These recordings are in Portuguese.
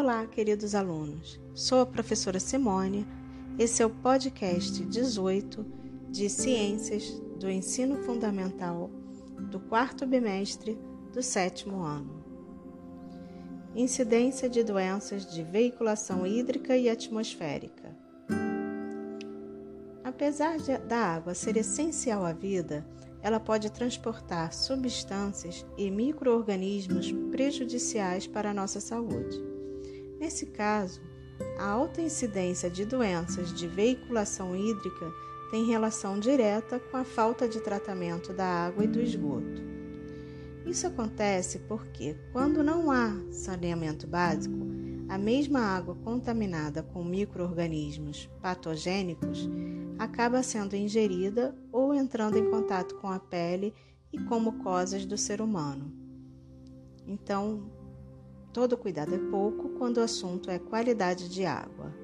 Olá, queridos alunos. Sou a professora Simone. Esse é o podcast 18 de Ciências do Ensino Fundamental do quarto bimestre do sétimo ano. Incidência de doenças de veiculação hídrica e atmosférica. Apesar de, da água ser essencial à vida, ela pode transportar substâncias e microorganismos prejudiciais para a nossa saúde. Nesse caso, a alta incidência de doenças de veiculação hídrica tem relação direta com a falta de tratamento da água e do esgoto. Isso acontece porque, quando não há saneamento básico, a mesma água contaminada com microorganismos patogênicos acaba sendo ingerida ou entrando em contato com a pele e com mucosas do ser humano. Então, todo cuidado é pouco quando o assunto é qualidade de água.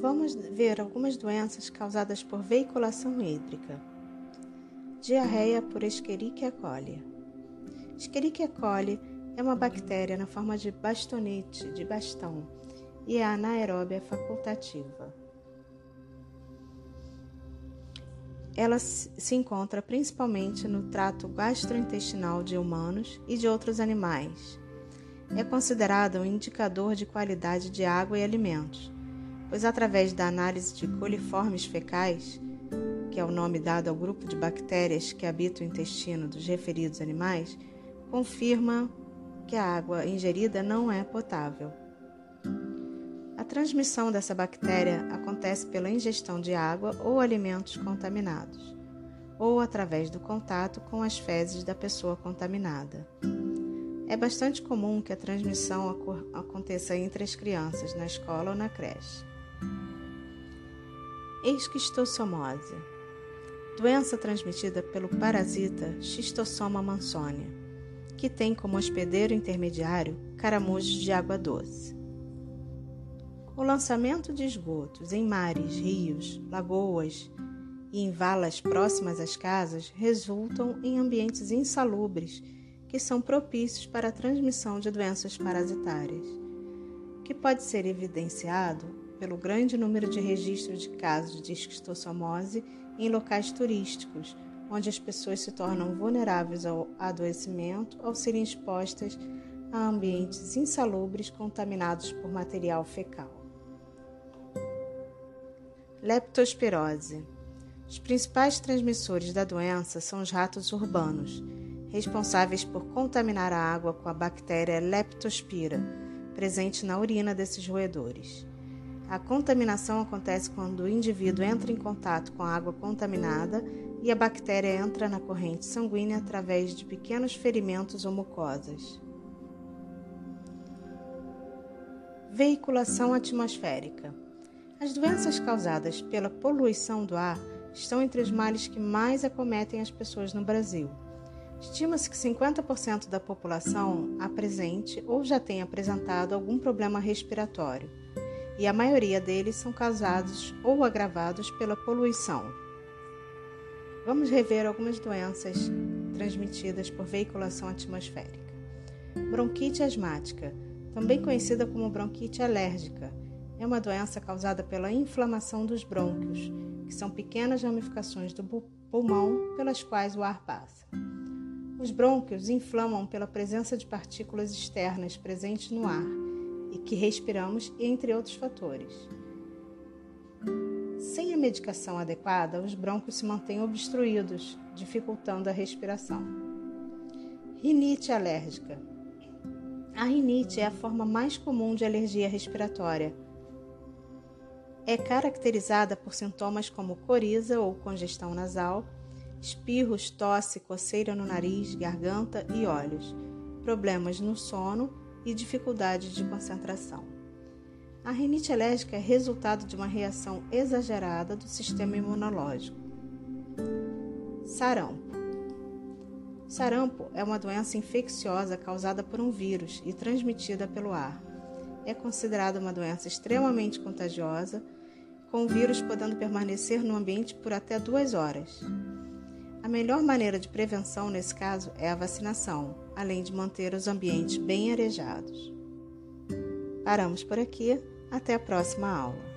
Vamos ver algumas doenças causadas por veiculação hídrica. Diarreia por Escherichia coli. Escherichia coli é uma bactéria na forma de bastonete, de bastão, e é anaeróbia facultativa. Ela se encontra principalmente no trato gastrointestinal de humanos e de outros animais. É considerada um indicador de qualidade de água e alimentos, pois através da análise de coliformes fecais, que é o nome dado ao grupo de bactérias que habitam o intestino dos referidos animais, confirma que a água ingerida não é potável. A transmissão dessa bactéria acontece pela ingestão de água ou alimentos contaminados, ou através do contato com as fezes da pessoa contaminada. É bastante comum que a transmissão aconteça entre as crianças na escola ou na creche. Esquistossomose doença transmitida pelo parasita Schistossoma mansonia que tem como hospedeiro intermediário caramujos de água doce. O lançamento de esgotos em mares, rios, lagoas e em valas próximas às casas resultam em ambientes insalubres que são propícios para a transmissão de doenças parasitárias, que pode ser evidenciado pelo grande número de registros de casos de esquistossomose em locais turísticos, onde as pessoas se tornam vulneráveis ao adoecimento ao serem expostas a ambientes insalubres contaminados por material fecal. Leptospirose. Os principais transmissores da doença são os ratos urbanos, responsáveis por contaminar a água com a bactéria Leptospira, presente na urina desses roedores. A contaminação acontece quando o indivíduo entra em contato com a água contaminada e a bactéria entra na corrente sanguínea através de pequenos ferimentos ou mucosas. Veiculação atmosférica. As doenças causadas pela poluição do ar estão entre os males que mais acometem as pessoas no Brasil. Estima-se que 50% da população apresente ou já tenha apresentado algum problema respiratório, e a maioria deles são causados ou agravados pela poluição. Vamos rever algumas doenças transmitidas por veiculação atmosférica. Bronquite asmática, também conhecida como bronquite alérgica, é uma doença causada pela inflamação dos brônquios, que são pequenas ramificações do pulmão pelas quais o ar passa. Os brônquios inflamam pela presença de partículas externas presentes no ar e que respiramos, entre outros fatores. Sem a medicação adequada, os brônquios se mantêm obstruídos, dificultando a respiração. Rinite alérgica. A rinite é a forma mais comum de alergia respiratória. É caracterizada por sintomas como coriza ou congestão nasal, espirros, tosse, coceira no nariz, garganta e olhos, problemas no sono e dificuldade de concentração. A rinite alérgica é resultado de uma reação exagerada do sistema imunológico. Sarampo. Sarampo é uma doença infecciosa causada por um vírus e transmitida pelo ar. É considerada uma doença extremamente contagiosa, com o vírus podendo permanecer no ambiente por até duas horas. A melhor maneira de prevenção nesse caso é a vacinação, além de manter os ambientes bem arejados. Paramos por aqui. Até a próxima aula.